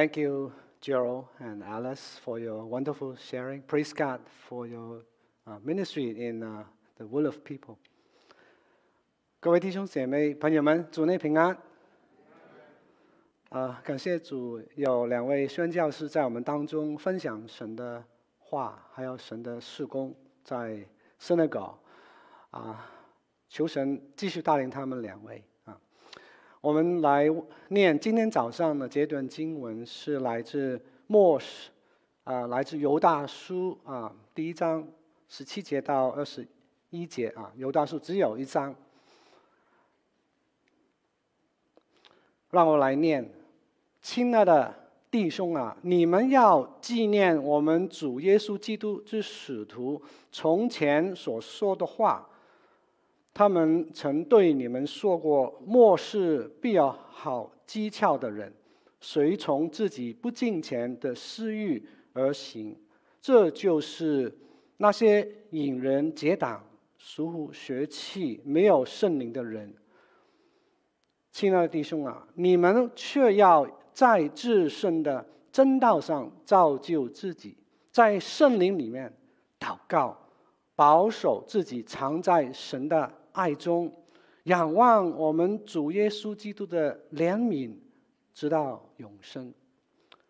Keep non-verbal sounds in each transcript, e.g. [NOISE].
Thank you, Gerald and Alice, for your wonderful sharing. Praise God for your ministry in the will of people. 各位弟兄姐妹、朋友们，主内平安。啊，感谢主，有两位宣教师在我们当中分享神的话，还有神的事工，在 Senegal。啊，求神继续带领他们两位。我们来念今天早上的这段经文，是来自末世，啊，来自犹大书啊，第一章十七节到二十一节啊，犹大书只有一章。让我来念，亲爱的弟兄啊，你们要纪念我们主耶稣基督之使徒从前所说的话。他们曾对你们说过：末世必有好讥诮的人，随从自己不敬虔的私欲而行。这就是那些引人结党、属血气、没有圣灵的人。亲爱的弟兄啊，你们却要在自身的真道上造就自己，在圣灵里面祷告，保守自己，藏在神的。爱中，仰望我们主耶稣基督的怜悯，直到永生。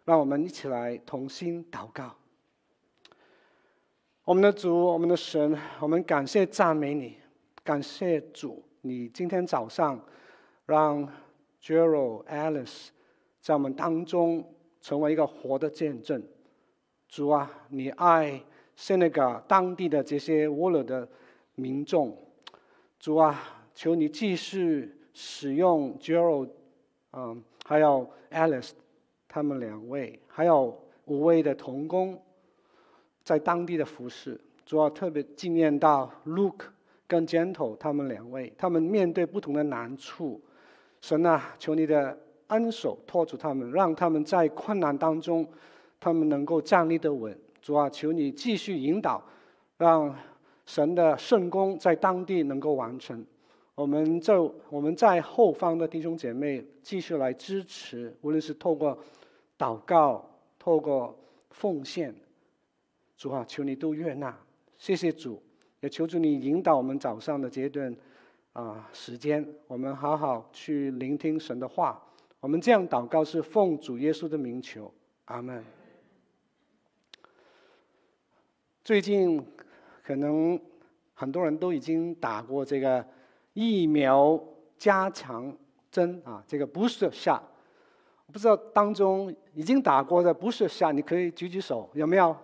让我们一起来同心祷告。我们的主，我们的神，我们感谢赞美你，感谢主，你今天早上让 Gerald Alice 在我们当中成为一个活的见证。主啊，你爱 Senegal 当地的这些沃勒的民众。主啊，求你继续使用 Gerald，嗯，还有 Alice，他们两位，还有五位的童工，在当地的服侍。主要特别纪念到 Luke 跟 Gentle 他们两位，他们面对不同的难处，神啊，求你的恩手托住他们，让他们在困难当中，他们能够站立得稳。主啊，求你继续引导，让。神的圣工在当地能够完成，我们就我们在后方的弟兄姐妹继续来支持，无论是透过祷告、透过奉献，主啊，求你都悦纳，谢谢主，也求主你引导我们早上的这段啊时间，我们好好去聆听神的话。我们这样祷告是奉主耶稣的名求，阿门。最近。可能很多人都已经打过这个疫苗加强针啊，这个 booster shot。不知道当中已经打过的 booster shot，你可以举举手，有没有？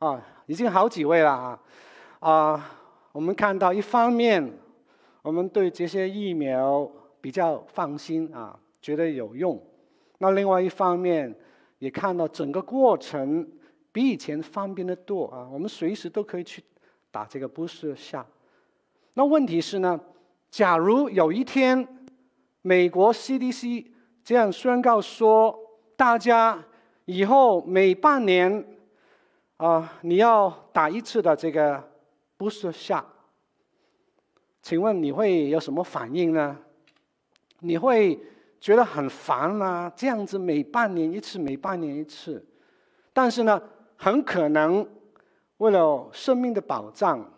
啊，已经好几位了啊！啊，我们看到一方面，我们对这些疫苗比较放心啊，觉得有用。那另外一方面，也看到整个过程。比以前方便得多啊！我们随时都可以去打这个 booster shot。那问题是呢，假如有一天美国 CDC 这样宣告说，大家以后每半年啊、你要打一次的这个 booster shot，请问你会有什么反应呢？你会觉得很烦吗？这样子每半年一次，每半年一次，但是呢？很可能，为了生命的保障，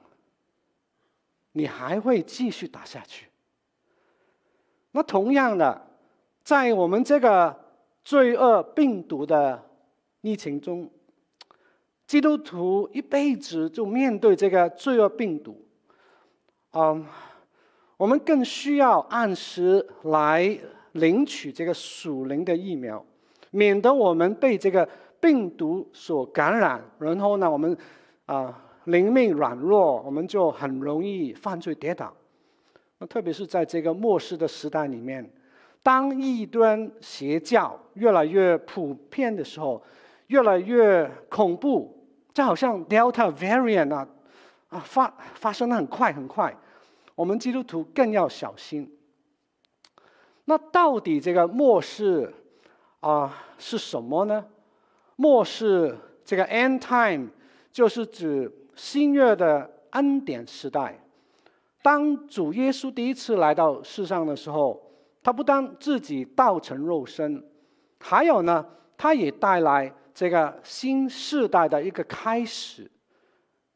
你还会继续打下去。那同样的，在我们这个罪恶病毒的疫情中，基督徒一辈子就面对这个罪恶病毒。嗯，我们更需要按时来领取这个属灵的疫苗，免得我们被这个。病毒所感染，然后呢，我们啊灵命软弱，我们就很容易犯罪跌倒。那特别是在这个末世的时代里面，当异端邪教越来越普遍的时候，越来越恐怖，就好像 Delta variant 啊啊发发生的很快很快，我们基督徒更要小心。那到底这个末世啊是什么呢？末世这个 end time 就是指新约的恩典时代。当主耶稣第一次来到世上的时候，他不但自己道成肉身，还有呢，他也带来这个新世代的一个开始。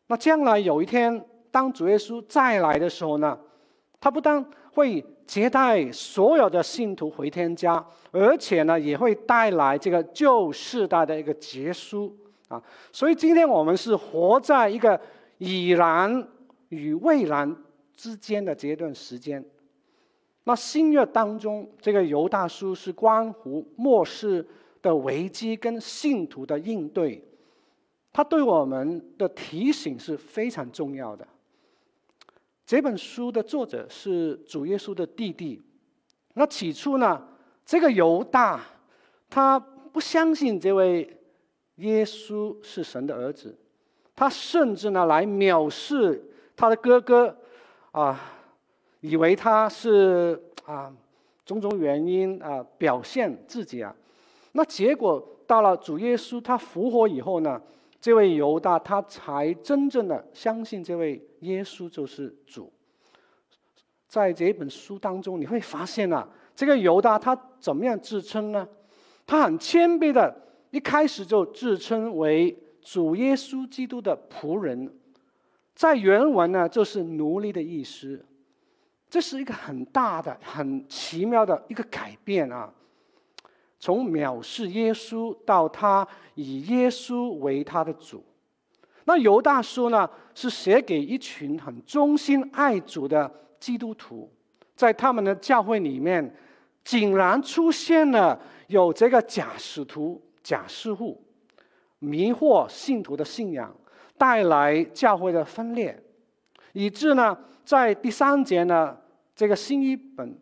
那将来有一天，当主耶稣再来的时候呢，他不但会接待所有的信徒回天家，而且呢，也会带来这个旧世代的一个结束啊。所以今天我们是活在一个已然与未然之间的这段时间。那新约当中，这个犹大书是关乎末世的危机跟信徒的应对，它对我们的提醒是非常重要的。这本书的作者是主耶稣的弟弟。那起初呢，这个犹大他不相信这位耶稣是神的儿子，他甚至呢来藐视他的哥哥，啊，以为他是啊种种原因啊表现自己啊。那结果到了主耶稣他复活以后呢，这位犹大他才真正的相信这位。耶稣就是主，在这本书当中，你会发现啊，这个犹大他怎么样自称呢？他很谦卑的，一开始就自称为主耶稣基督的仆人，在原文呢就是奴隶的意思。这是一个很大的、很奇妙的一个改变啊！从藐视耶稣到他以耶稣为他的主。那犹大书呢，是写给一群很忠心爱主的基督徒，在他们的教会里面，竟然出现了有这个假使徒、假师傅，迷惑信徒的信仰，带来教会的分裂，以致呢，在第三节呢，这个新一本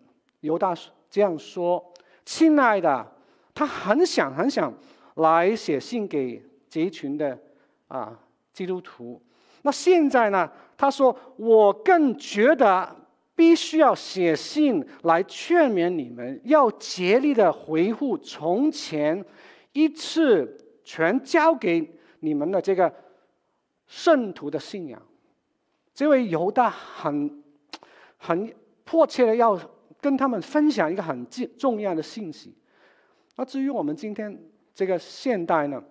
犹大这样说：“亲爱的，他很想很想来写信给这一群的啊。”基督徒，那现在呢？他说：“我更觉得必须要写信来劝勉你们，要竭力的回复从前一次全交给你们的这个圣徒的信仰。”这位犹大很很迫切的要跟他们分享一个很重重要的信息。那至于我们今天这个现代呢？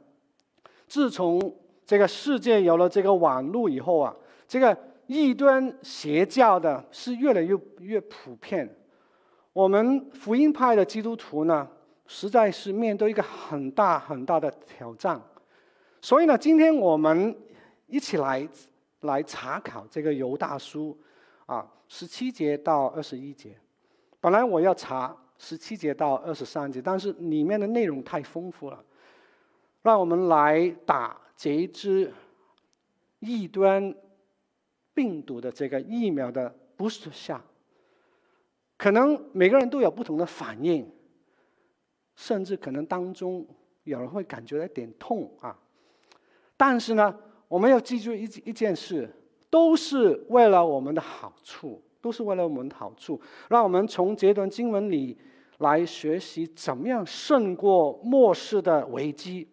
自从这个世界有了这个网络以后啊，这个异端邪教的是越来越越普遍。我们福音派的基督徒呢，实在是面对一个很大很大的挑战。所以呢，今天我们一起来来查考这个犹大书啊，十七节到二十一节。本来我要查十七节到二十三节，但是里面的内容太丰富了，让我们来打。这一支异端病毒的这个疫苗的 boost 下可能每个人都有不同的反应，甚至可能当中有人会感觉有点痛啊。但是呢，我们要记住一一件事，都是为了我们的好处，都是为了我们的好处。让我们从这段经文里来学习怎么样胜过末世的危机。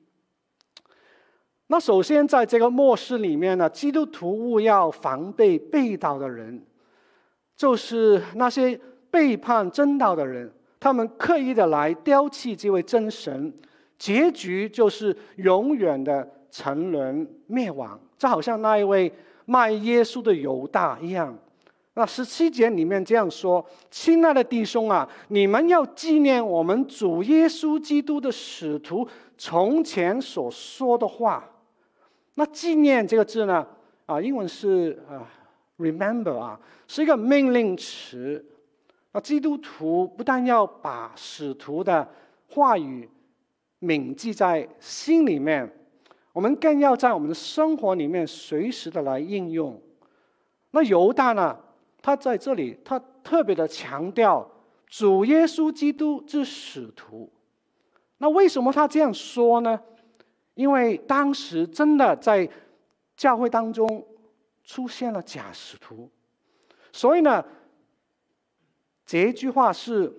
那首先，在这个末世里面呢，基督徒务要防备背道的人，就是那些背叛真道的人，他们刻意的来丢弃这位真神，结局就是永远的沉沦灭亡。就好像那一位卖耶稣的犹大一样。那十七节里面这样说：“亲爱的弟兄啊，你们要纪念我们主耶稣基督的使徒从前所说的话。”那纪念这个字呢？啊，英文是啊，remember 啊，是一个命令词。那基督徒不但要把使徒的话语铭记在心里面，我们更要在我们的生活里面随时的来应用。那犹大呢？他在这里，他特别的强调主耶稣基督之使徒。那为什么他这样说呢？因为当时真的在教会当中出现了假使徒，所以呢，这一句话是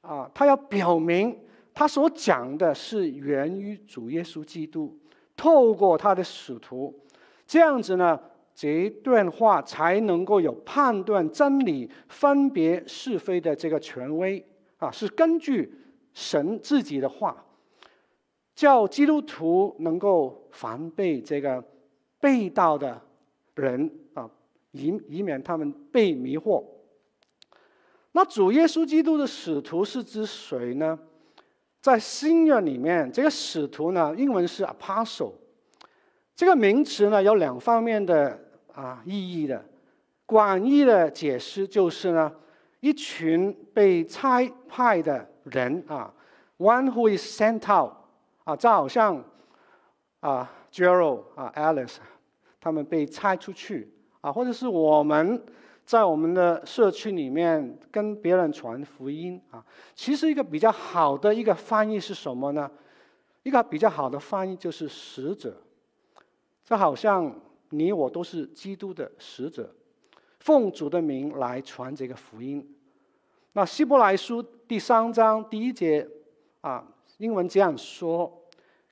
啊，他要表明他所讲的是源于主耶稣基督，透过他的使徒，这样子呢，这一段话才能够有判断真理、分别是非的这个权威啊，是根据神自己的话，叫基督徒能够防备这个背道的人啊，以以免他们被迷惑。那主耶稣基督的使徒是指谁呢？在新约里面，这个使徒呢，英文是 apostle，这个名词呢有两方面的啊意义的。广义的解释就是呢，一群被差派的人啊，one who is sent out 啊，就好像啊，Gerald 啊，Alice，他们被差出去啊，或者是我们。在我们的社区里面跟别人传福音啊，其实一个比较好的一个翻译是什么呢？一个比较好的翻译就是使者。这好像你我都是基督的使者，奉主的名来传这个福音。那希伯来书第三章第一节啊，英文这样说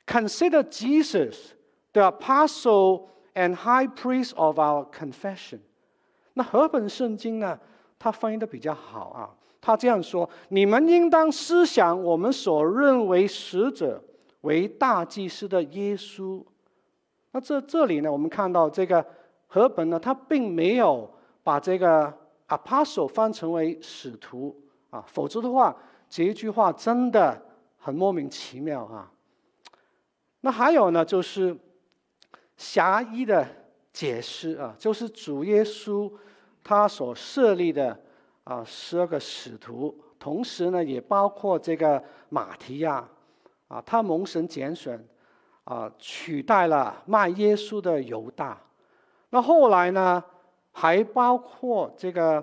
：Consider Jesus, the apostle and high priest of our confession. 那和本圣经呢？他翻译的比较好啊。他这样说：“你们应当思想我们所认为使者为大祭司的耶稣。”那这这里呢，我们看到这个和本呢，他并没有把这个 apostle 翻成为使徒啊，否则的话，这一句话真的很莫名其妙啊。那还有呢，就是狭义的解释啊，就是主耶稣。他所设立的啊十二个使徒，同时呢也包括这个马提亚，啊，他蒙神拣选，啊取代了卖耶稣的犹大。那后来呢还包括这个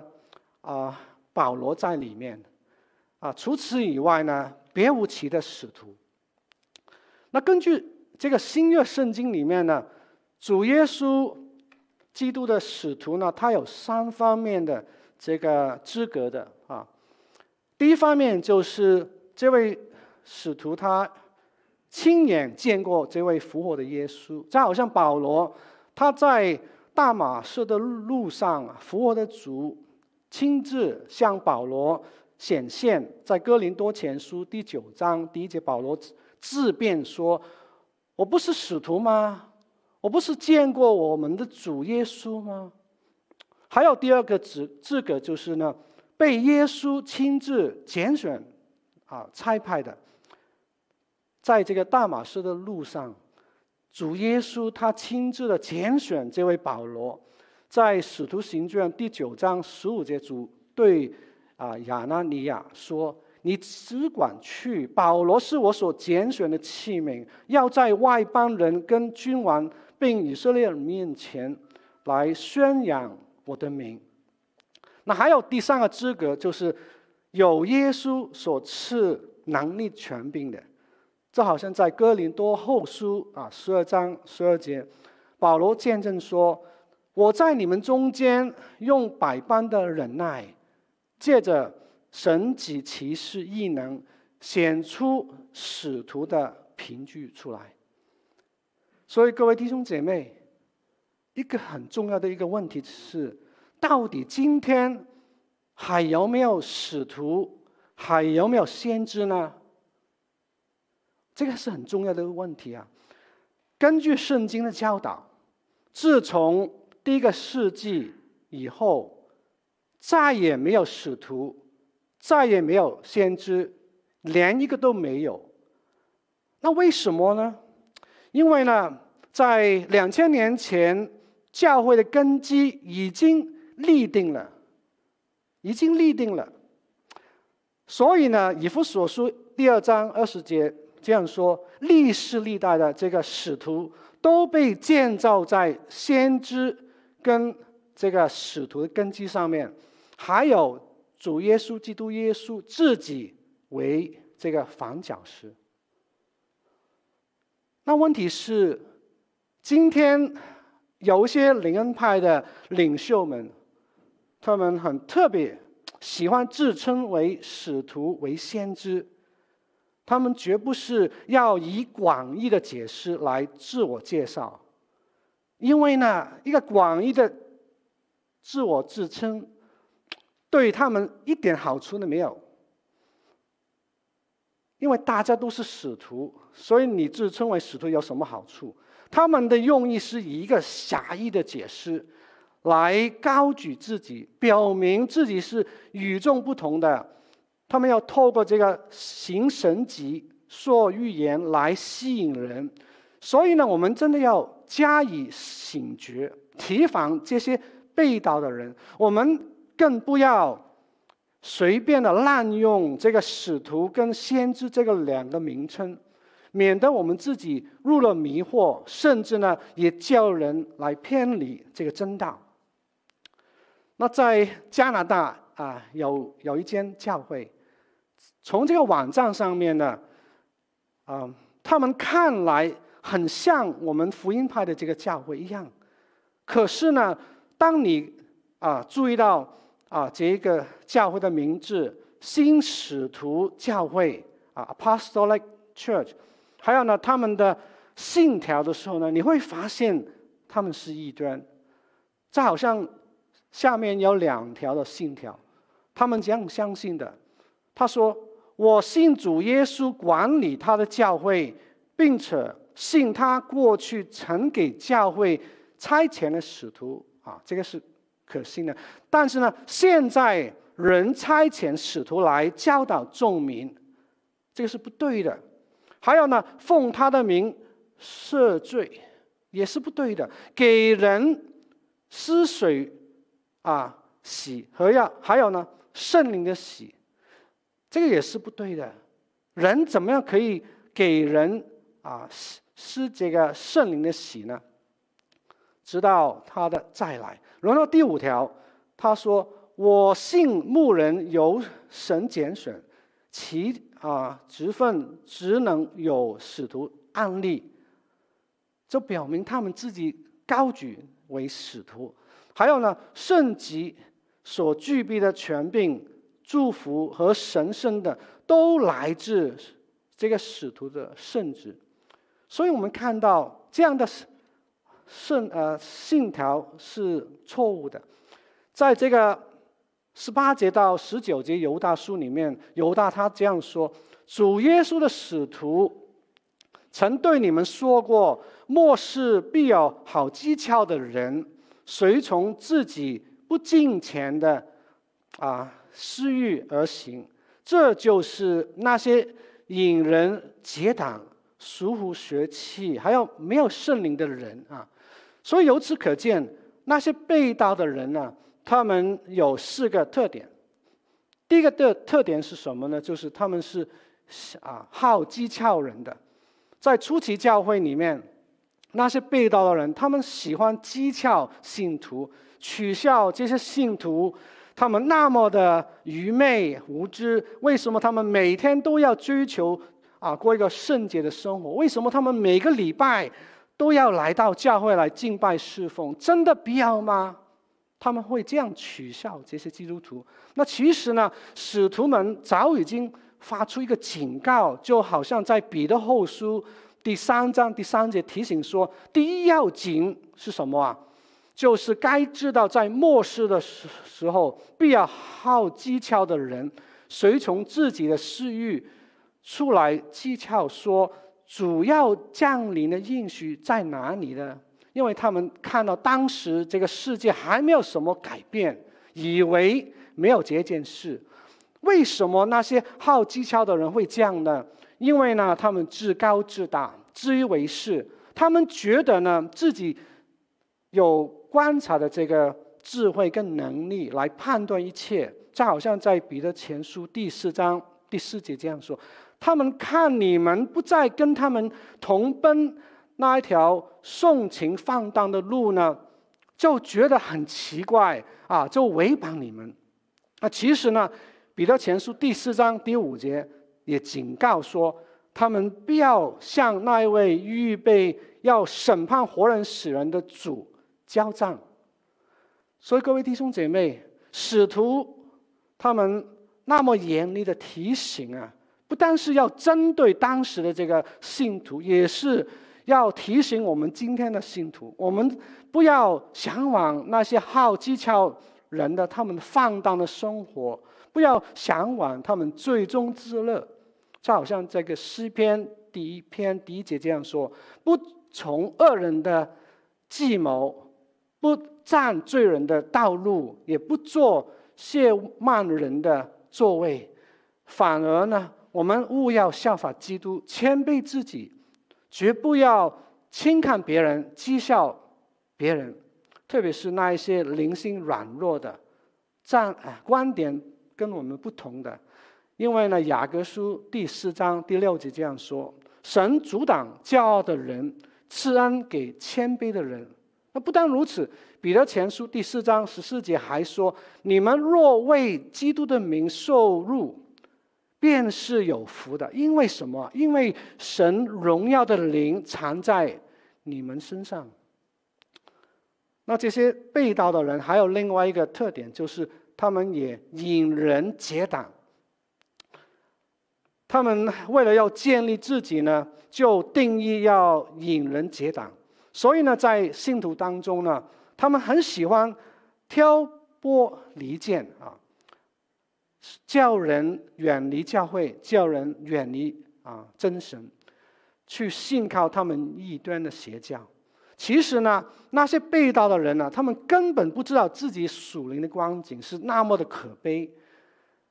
啊保罗在里面，啊除此以外呢别无其的使徒。那根据这个新约圣经里面呢，主耶稣。基督的使徒呢，他有三方面的这个资格的啊。第一方面就是这位使徒他亲眼见过这位复活的耶稣，就好像保罗他在大马士的路上，复活的主亲自向保罗显现，在哥林多前书第九章第一节，保罗自辩说：“我不是使徒吗？”我不是见过我们的主耶稣吗？还有第二个资资格就是呢，被耶稣亲自拣选，啊，差派的，在这个大马士的路上，主耶稣他亲自的拣选这位保罗，在使徒行传第九章十五节，主对啊亚拿尼亚说：“你只管去，保罗是我所拣选的器皿，要在外邦人跟君王。”并以色列人面前来宣扬我的名。那还有第三个资格，就是有耶稣所赐能力权柄的。这好像在哥林多后书啊十二章十二节，保罗见证说：“我在你们中间用百般的忍耐，借着神迹奇事异能，显出使徒的凭据出来。”所以各位弟兄姐妹，一个很重要的一个问题是：到底今天还有没有使徒，还有没有先知呢？这个是很重要的一个问题啊。根据圣经的教导，自从第一个世纪以后，再也没有使徒，再也没有先知，连一个都没有。那为什么呢？因为呢，在两千年前，教会的根基已经立定了，已经立定了。所以呢，以弗所书第二章二十节这样说：历世历代的这个使徒都被建造在先知跟这个使徒的根基上面，还有主耶稣基督耶稣自己为这个房角石。那问题是，今天有一些灵恩派的领袖们，他们很特别，喜欢自称为使徒、为先知。他们绝不是要以广义的解释来自我介绍，因为呢，一个广义的自我自称，对他们一点好处都没有。因为大家都是使徒，所以你自称为使徒有什么好处？他们的用意是以一个狭义的解释，来高举自己，表明自己是与众不同的。他们要透过这个行神迹、说预言来吸引人。所以呢，我们真的要加以警觉，提防这些背道的人。我们更不要随便的滥用这个使徒跟先知这个两个名称。免得我们自己入了迷惑，甚至呢，也叫人来偏离这个真道。那在加拿大啊，有有一间教会，从这个网站上面呢，啊，他们看来很像我们福音派的这个教会一样，可是呢，当你啊注意到啊这一个教会的名字——新使徒教会啊 （Apostolic Church）。还有呢，他们的信条的时候呢，你会发现他们是异端。这好像下面有两条的信条，他们这样相信的。他说：“我信主耶稣，管理他的教会，并且信他过去曾给教会差遣的使徒啊，这个是可信的。但是呢，现在人差遣使徒来教导众民，这个是不对的。”还有呢，奉他的名赦罪，也是不对的。给人施水啊洗和要，还有呢圣灵的洗，这个也是不对的。人怎么样可以给人啊施施这个圣灵的洗呢？直到他的再来。然后第五条，他说：“我信牧人由神拣选，其。”啊，职分只能有使徒案例，就表明他们自己高举为使徒。还有呢，圣级所具备的权柄、祝福和神圣的，都来自这个使徒的圣旨。所以我们看到这样的圣呃信条是错误的，在这个。十八节到十九节，犹大书里面，犹大他这样说：主耶稣的使徒曾对你们说过，末世必有好讥诮的人，随从自己不敬虔的啊私欲而行，这就是那些引人结党、疏忽学气，还有没有圣灵的人啊。所以由此可见，那些被盗的人呢、他们有四个特点。第一个的特点是什么呢？就是他们是啊好讥诮人的。在初期教会里面，那些被盗的人，他们喜欢讥诮信徒，取笑这些信徒，他们那么的愚昧无知。为什么他们每天都要追求啊过一个圣洁的生活？为什么他们每个礼拜都要来到教会来敬拜侍奉？真的必要吗？他们会这样取笑这些基督徒。那其实呢，使徒们早已经发出一个警告，就好像在彼得后书第三章第三节提醒说：“第一要紧是什么啊？就是该知道，在末世的时时候，必要好讥诮的人，随从自己的私欲出来讥诮说，主要降临的应许在哪里呢？”因为他们看到当时这个世界还没有什么改变，以为没有这件事。为什么那些好讥诮的人会这样呢？因为呢，他们自高自大，自以为是。他们觉得呢，自己有观察的这个智慧跟能力来判断一切。就好像在彼得前书第四章第四节这样说：他们看你们不再跟他们同奔。那一条纵情放荡的路呢，就觉得很奇怪啊，就违绑你们。那其实呢，彼得前书第四章第五节也警告说，他们不要向那一位预备要审判活人死人的主交战。所以各位弟兄姐妹，使徒他们那么严厉的提醒啊，不单是要针对当时的这个信徒，也是。要提醒我们今天的信徒，我们不要向往那些好技巧人的他们放荡的生活，不要向往他们最终之乐，就好像这个诗篇第一篇第一节这样说：“不从恶人的计谋，不占罪人的道路，也不坐亵慢人的座位，反而呢，我们务要效法基督，谦卑自己，绝不要轻看别人，讥笑别人，特别是那一些灵性软弱的，站观点跟我们不同的。”因为呢，《雅各书》第四章第六节这样说：“神阻挡骄傲的人，赐恩给谦卑的人。”那不但如此，《彼得前书》第四章十四节还说：“你们若为基督的名受辱，便是有福的。因为什么？因为神荣耀的灵藏在你们身上。”那这些被盗的人还有另外一个特点，就是他们也引人结党。他们为了要建立自己呢，就定义要引人结党。所以呢，在信徒当中呢，他们很喜欢挑拨离间啊，叫人远离教会，叫人远离啊真神，去信靠他们异端的邪教。其实呢，那些背道的人呢，他们根本不知道自己属灵的光景是那么的可悲。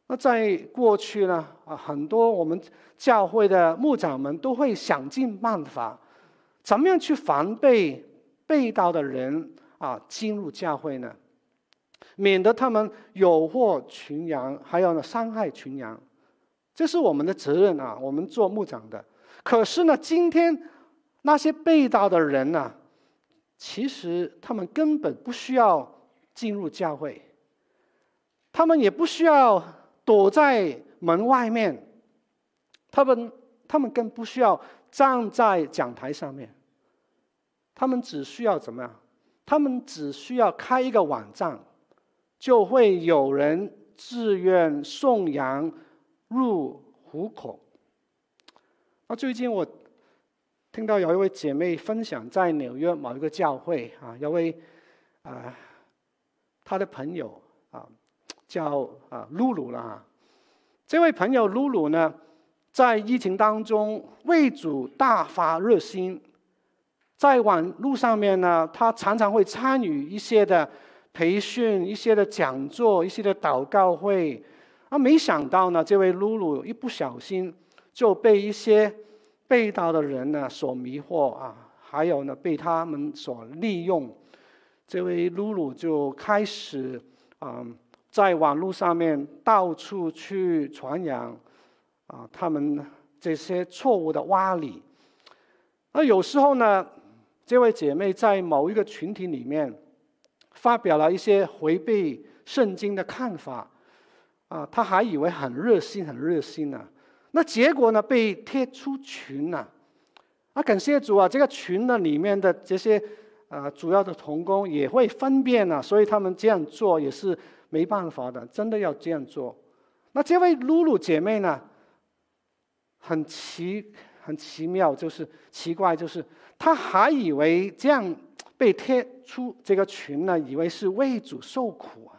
那在过去呢，啊，很多我们教会的牧长们都会想尽办法，怎么样去防备被盗的人啊进入教会呢？免得他们诱惑群羊，还有呢伤害群羊，这是我们的责任啊，我们做牧长的。可是呢，今天那些被盗的人呢，其实他们根本不需要进入教会，他们也不需要。躲在门外面，他们他们更不需要站在讲台上面，他们只需要怎么样？他们只需要开一个网站，就会有人自愿送羊入虎口。那最近我听到有一位姐妹分享，在纽约某一个教会啊，有位啊，她的朋友啊。叫啊露露了啊，这位朋友露露呢，在疫情当中为主大发热心，在网络上面呢，他常常会参与一些的培训、一些的讲座、一些的祷告会。啊，没想到呢，这位露露一不小心就被一些被道的人呢所迷惑啊，还有呢被他们所利用。这位露露就开始啊。在网络上面到处去传扬，啊，他们这些错误的歪理。那有时候呢，这位姐妹在某一个群体里面发表了一些违背圣经的看法，啊，她还以为很热心，很热心呢。那结果呢，被踢出群了。啊，感谢主啊，这个群呢里面的这些啊主要的同工也会分辨呢，所以他们这样做也是。没办法的，真的要这样做。那这位露露姐妹呢？很奇，很奇妙，就是奇怪，就是他还以为这样被贴出这个群呢，以为是为主受苦啊。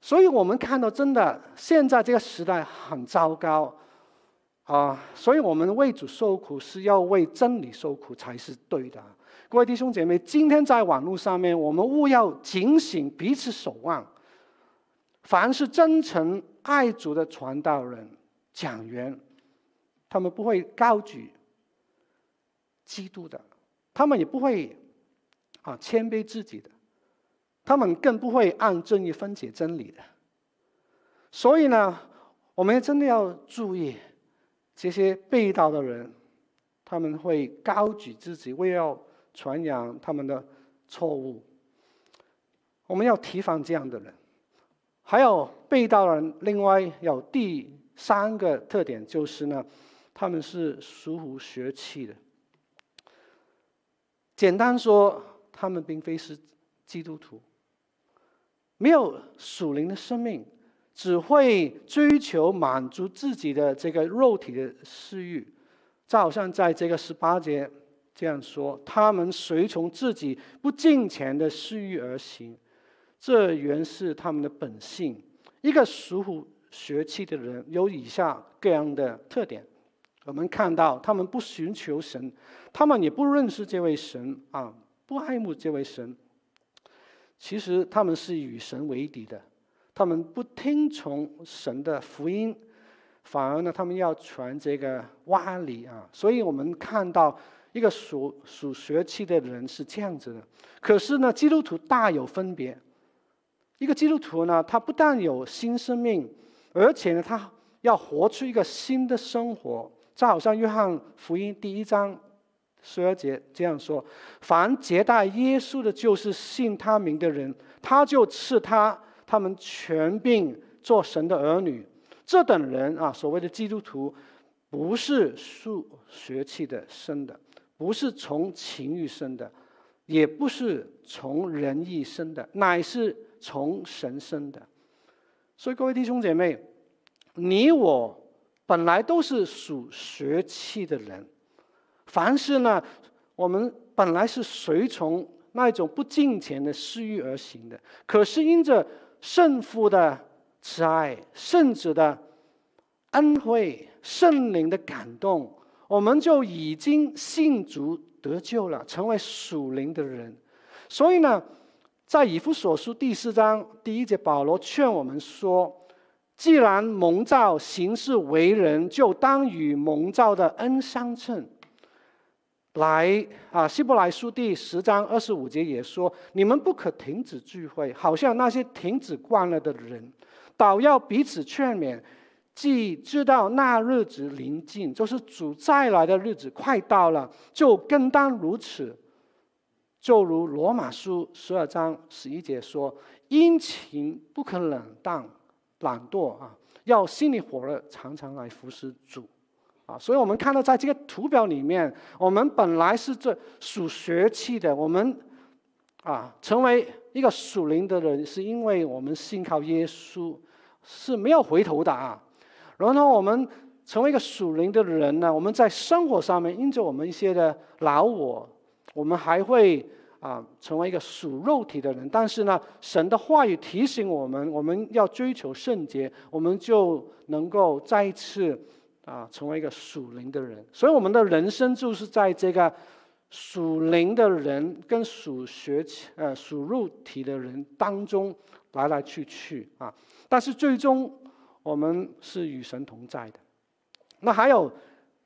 所以我们看到，真的现在这个时代很糟糕啊。所以我们为主受苦，是要为真理受苦才是对的。各位弟兄姐妹，今天在网络上面，我们务要警醒，彼此守望。凡是真诚爱主的传道人、讲员，他们不会高举基督的，他们也不会啊谦卑自己的，他们更不会按正义分解真理的。所以呢，我们真的要注意这些背道的人，他们会高举自己，为要。传扬他们的错误，我们要提防这样的人。还有背道人，另外有第三个特点就是呢，他们是属乎血气的。简单说，他们并非是基督徒，没有属灵的生命，只会追求满足自己的这个肉体的私欲，就好像在这个十八节。这样说，他们随从自己不敬虔的私欲而行，这原是他们的本性。一个属乎学气的人有以下各样的特点。我们看到他们不寻求神，他们也不认识这位神啊，不爱慕这位神。其实他们是与神为敌的，他们不听从神的福音，反而呢，他们要传这个歪理啊。所以我们看到一个属属学气的人是这样子的。可是呢，基督徒大有分别。一个基督徒呢，他不但有新生命，而且呢，他要活出一个新的生活。就好像约翰福音第一章十二节这样说：“凡接待耶稣的，就是信他名的人，他就赐他他们权柄做神的儿女。这等人啊，所谓的基督徒，不是数学气的生的，不是从情欲生的，也不是从人意生的，乃是从神生的。所以各位弟兄姐妹，你我。”本来都是属血气的人，凡事呢，我们本来是随从那一种不敬虔的私欲而行的。可是因着圣父的慈爱、圣子的恩惠、圣灵的感动，我们就已经信主得救了，成为属灵的人。所以呢，在以弗所书第四章第一节，保罗劝我们说。既然蒙召行事为人，就当与蒙召的恩相称。来啊，希伯来书第十章二十五节也说：你们不可停止聚会，好像那些停止惯了的人，倒要彼此劝勉。既知道那日子临近，就是主再来的日子快到了，就更当如此。就如罗马书十二章十一节说：殷勤不可冷淡。懒惰啊，要心里火热，常常来服侍主，啊，所以我们看到在这个图表里面，我们本来是这属血气的，我们啊成为一个属灵的人，是因为我们信靠耶稣，是没有回头的啊。然后我们成为一个属灵的人呢，我们在生活上面，因着我们一些的老我，我们还会。啊，成为一个属肉体的人，但是呢，神的话语提醒我们，我们要追求圣洁，我们就能够再一次啊，成为一个属灵的人。所以，我们的人生就是在这个属灵的人跟属学、呃属肉体的人当中来来去去啊。但是，最终我们是与神同在的。那还有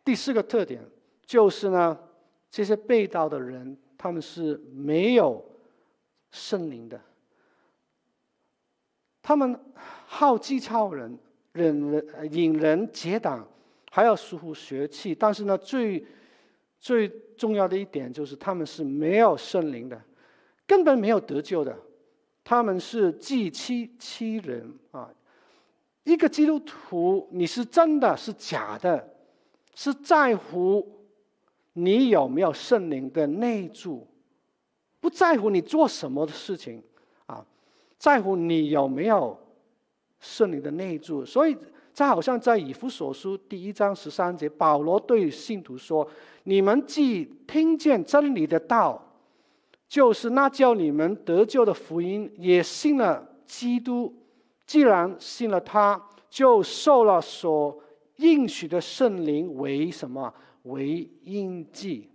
第四个特点，就是呢，这些被道的人。他们是没有圣灵的，他们好机巧人，引人引人结党，还要疏忽学气。但是呢，最最重要的一点就是他们是没有圣灵的，根本没有得救的。他们是自欺欺人啊！一个基督徒，你是真的是假的，是在乎。你有没有圣灵的内住？不在乎你做什么的事情啊，在乎你有没有圣灵的内住。所以，这好像在以弗所书第一章十三节，保罗对信徒说：“你们既听见真理的道，就是那叫你们得救的福音，也信了基督。既然信了他，就受了所应许的圣灵为什么？”为印记。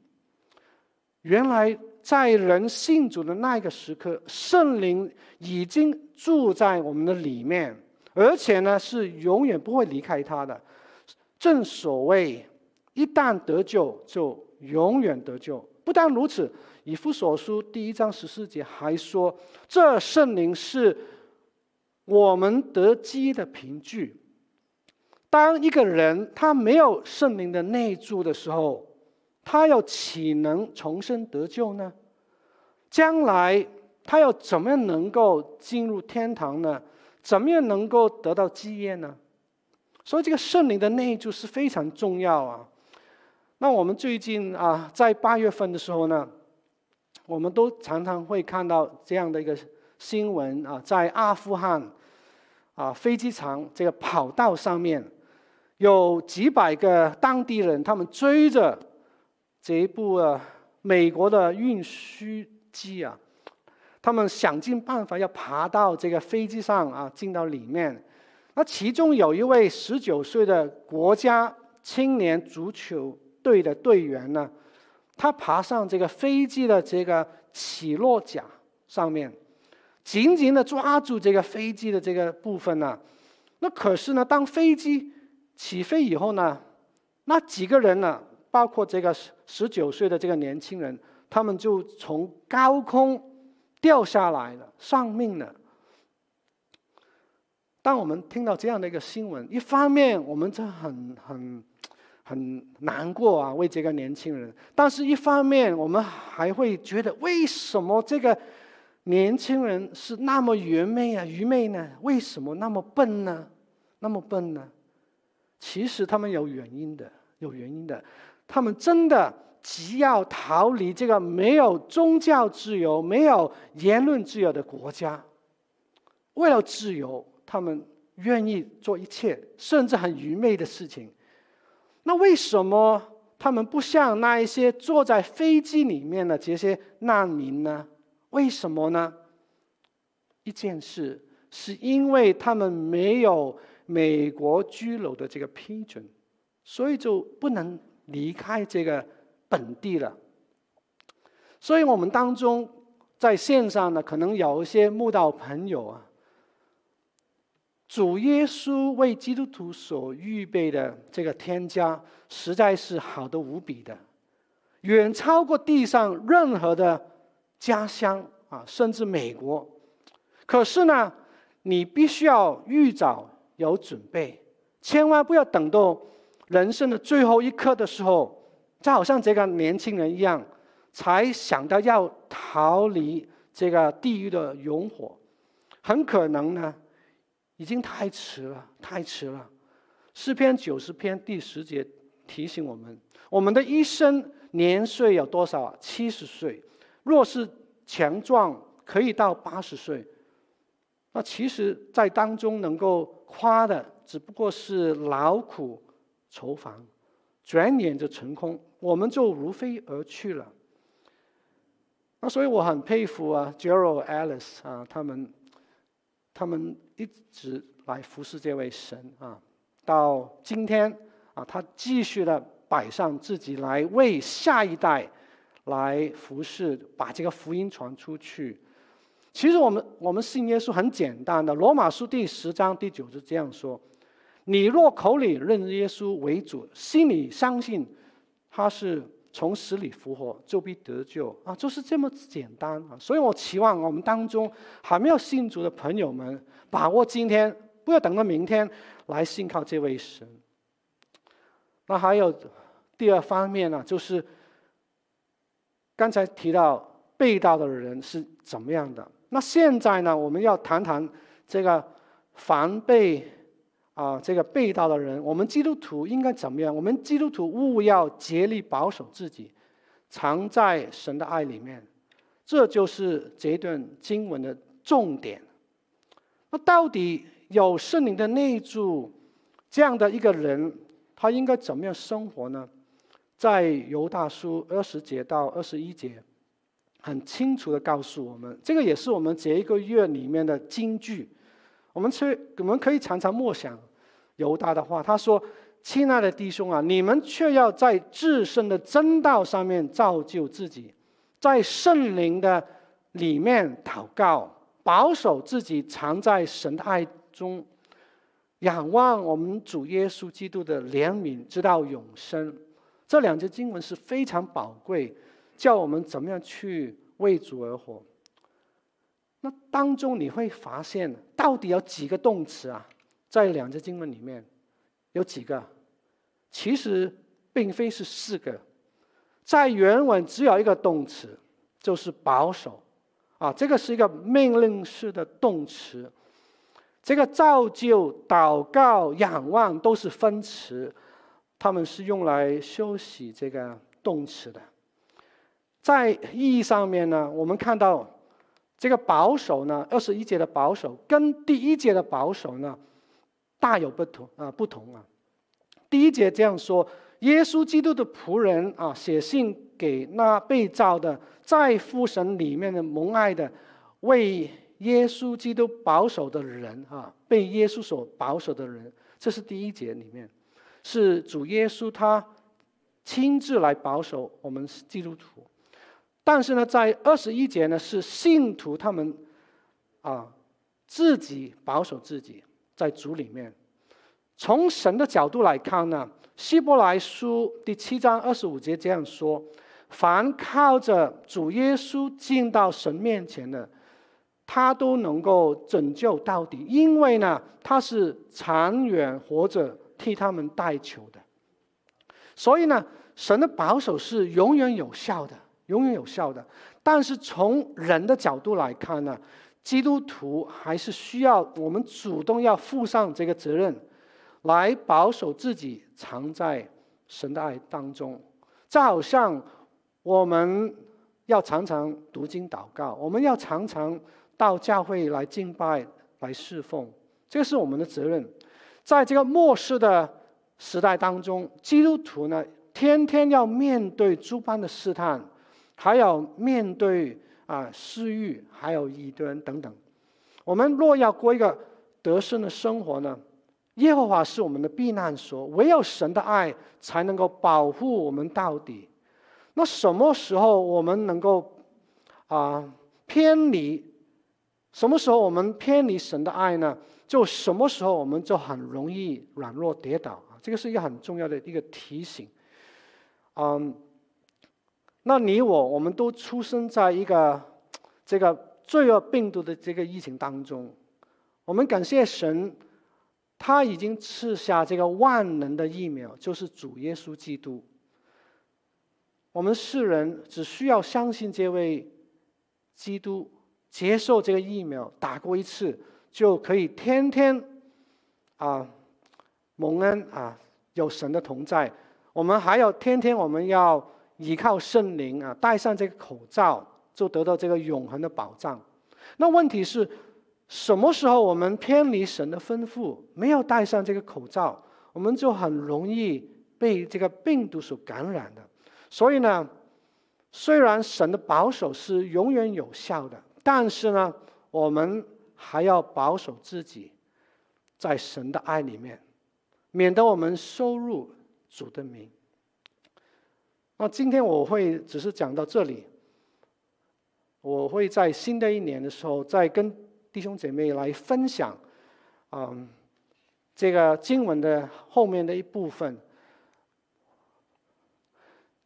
原来在人信主的那一个时刻，圣灵已经住在我们的里面，而且呢是永远不会离开他的。正所谓，一旦得救，就永远得救。不但如此，以弗所书第一章十四节还说，这圣灵是我们得基的凭据。当一个人他没有圣灵的内住的时候，他又岂能重生得救呢？将来他又怎么样能够进入天堂呢？怎么样能够得到基业呢？所以这个圣灵的内住是非常重要啊。那我们最近啊，在八月份的时候呢，我们都常常会看到这样的一个新闻啊，在阿富汗啊飞机场这个跑道上面。有几百个当地人，他们追着这一部啊美国的运输机啊，他们想尽办法要爬到这个飞机上啊，进到里面。那其中有一位十九岁的国家青年足球队的队员呢，他爬上这个飞机的这个起落架上面，紧紧的抓住这个飞机的这个部分呢。那可是呢，当飞机起飞以后呢，那几个人呢，包括这个十十九岁的这个年轻人，他们就从高空掉下来了，丧命了。当我们听到这样的一个新闻，一方面我们就很很很难过啊，为这个年轻人；但是一方面我们还会觉得，为什么这个年轻人是那么愚昧啊、愚昧呢？为什么那么笨呢？那么笨呢？其实他们有原因的，有原因的。他们真的急要逃离这个没有宗教自由、没有言论自由的国家，为了自由。他们愿意做一切，甚至很愚昧的事情。那为什么他们不像那一些坐在飞机里面的这些难民呢？为什么呢？一件事，是因为他们没有美国居留的这个批准，所以就不能离开这个本地了。所以我们当中在线上呢，可能有一些慕道朋友啊。主耶稣为基督徒所预备的这个天家，实在是好的无比的，远超过地上任何的家乡啊，甚至美国。可是呢，你必须要预早有准备，千万不要等到人生的最后一刻的时候，就好像这个年轻人一样，才想到要逃离这个地狱的熔火，很可能呢。已经太迟了，太迟了。诗篇九十篇第十节提醒我们：我们的一生年岁有多少啊？七十岁。若是强壮，可以到八十岁。那其实，在当中能够夸的，只不过是劳苦愁烦，转眼就成空，我们就如飞而去了。那所以我很佩服啊，Gerald Ellis 啊，他们。他们一直来服侍这位神啊，到今天啊，他继续的摆上自己来为下一代来服侍，把这个福音传出去。其实我们我们信耶稣很简单的，《罗马书》第十章第九是这样说：“你若口里认耶稣为主，心里相信他是。”从死里复活，就必得救啊！就是这么简单啊！所以我期望我们当中还没有信主的朋友们，把握今天，不要等到明天来信靠这位神。那还有第二方面呢，就是刚才提到被盗的人是怎么样的。那现在呢，我们要谈谈这个防备。啊，这个被盗的人，我们基督徒应该怎么样？我们基督徒务要竭力保守自己，藏在神的爱里面。这就是这段经文的重点。那到底有圣灵的内住这样的一个人，他应该怎么样生活呢？在犹大书二十节到二十一节，很清楚的告诉我们，这个也是我们这一个月里面的金句。我们去，我们可以常常默想。犹大的话，他说：“亲爱的弟兄啊，你们却要在自身的真道上面造就自己，在圣灵的里面祷告，保守自己藏在神的爱中，仰望我们主耶稣基督的怜悯，直到永生。”这两节经文是非常宝贵，叫我们怎么样去为主而活。那当中你会发现，到底有几个动词啊？在两节经文里面，有几个？其实并非是四个，在原文只有一个动词，就是保守。啊，这个是一个命令式的动词。这个造就、祷告、仰望都是分词，他们是用来修饰这个动词的。在意义上面呢，我们看到这个保守呢，二十一节的保守跟第一节的保守呢，大有不同啊，不同啊。第一节这样说：耶稣基督的仆人啊，写信给那被造的，在父神里面的蒙爱的，为耶稣基督保守的人啊，被耶稣所保守的人，这是第一节里面，是主耶稣他亲自来保守我们基督徒。但是呢，在二十一节呢，是信徒他们啊自己保守自己，在主里面。从神的角度来看呢，希伯来书第七章二十五节这样说。凡靠着主耶稣进到神面前的，他都能够拯救到底，因为呢，他是长远活着替他们代求的。所以呢，神的保守是永远有效的，永远有效的。但是从人的角度来看呢，基督徒还是需要我们主动要负上这个责任，来保守自己藏在神的爱当中。就好像。我们要常常读经祷告，我们要常常到教会来敬拜、来侍奉，这个是我们的责任。在这个末世的时代当中，基督徒呢，天天要面对诸般的试探，还要面对啊私欲，还有异端等等。我们若要过一个得胜的生活呢，耶和华是我们的避难所，唯有神的爱才能够保护我们到底。那什么时候我们能够啊偏离？什么时候我们偏离神的爱呢？就什么时候我们就很容易软弱跌倒啊！这个是一个很重要的一个提醒。嗯，那你我我们都出生在一个 [TSK] 这个罪恶病毒的这个疫情当中，我们感谢神，他已经赐下这个万能的疫苗，就是主耶稣基督。我们世人只需要相信这位基督，接受这个疫苗，打过一次就可以天天啊蒙恩啊，有神的同在。我们还要天天我们要依靠圣灵啊，戴上这个口罩就得到这个永恒的保障。那问题是什么时候我们偏离神的吩咐，没有戴上这个口罩，我们就很容易被这个病毒所感染的。所以呢，虽然神的保守是永远有效的，但是呢，我们还要保守自己，在神的爱里面，免得我们收入主的名。那今天我会只是讲到这里，我会在新的一年的时候再跟弟兄姐妹来分享，嗯，这个经文的后面的一部分。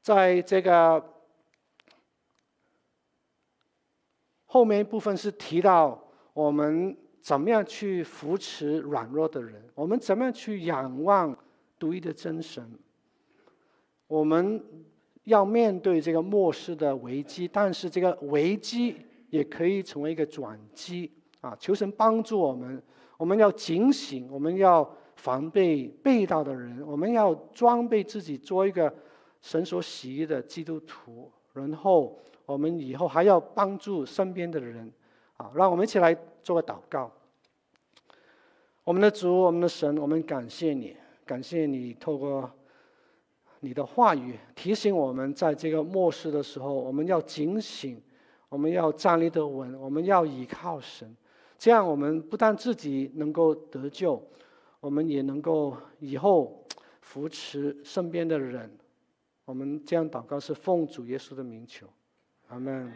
在这个后面一部分是提到我们怎么样去扶持软弱的人，我们怎么样去仰望独一的真神。我们要面对这个末世的危机，但是这个危机也可以成为一个转机啊！求神帮助我们，我们要警醒，我们要防备背道的人，我们要装备自己做一个。神所喜悦的基督徒，然后我们以后还要帮助身边的人，啊，让我们一起来做个祷告。我们的主，我们的神，我们感谢你，感谢你透过你的话语提醒我们，在这个末世的时候，我们要警醒，我们要站立得稳，我们要倚靠神，这样我们不但自己能够得救，我们也能够以后扶持身边的人。我们这样祷告是奉主耶稣的名求，阿门。